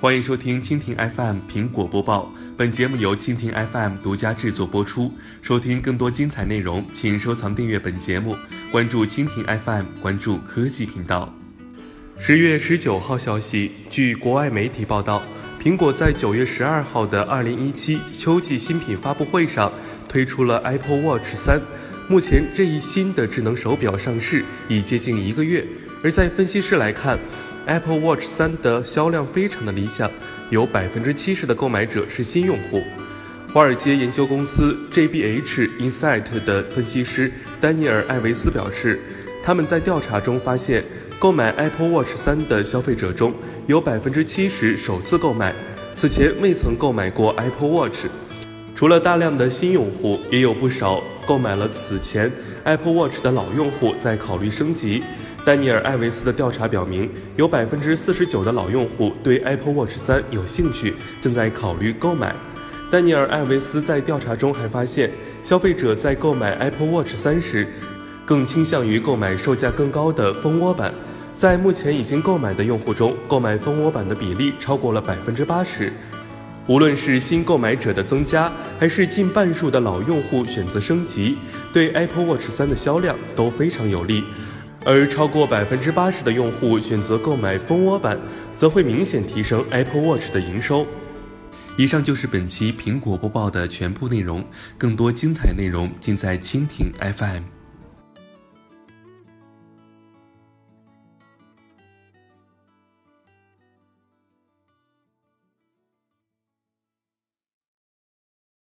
欢迎收听蜻蜓 FM 苹果播报，本节目由蜻蜓 FM 独家制作播出。收听更多精彩内容，请收藏订阅本节目，关注蜻蜓 FM，关注科技频道。十月十九号消息，据国外媒体报道，苹果在九月十二号的二零一七秋季新品发布会上推出了 Apple Watch 三。目前这一新的智能手表上市已接近一个月，而在分析师来看。Apple Watch 三的销量非常的理想，有百分之七十的购买者是新用户。华尔街研究公司 JBH Insight 的分析师丹尼尔·艾维斯表示，他们在调查中发现，购买 Apple Watch 三的消费者中有百分之七十首次购买，此前未曾购买过 Apple Watch。除了大量的新用户，也有不少购买了此前 Apple Watch 的老用户在考虑升级。丹尼尔·艾维斯的调查表明，有百分之四十九的老用户对 Apple Watch 三有兴趣，正在考虑购买。丹尼尔·艾维斯在调查中还发现，消费者在购买 Apple Watch 三时，更倾向于购买售价更高的蜂窝版。在目前已经购买的用户中，购买蜂窝版的比例超过了百分之八十。无论是新购买者的增加，还是近半数的老用户选择升级，对 Apple Watch 三的销量都非常有利。而超过百分之八十的用户选择购买蜂窝版，则会明显提升 Apple Watch 的营收。以上就是本期苹果播报的全部内容，更多精彩内容尽在蜻蜓 FM。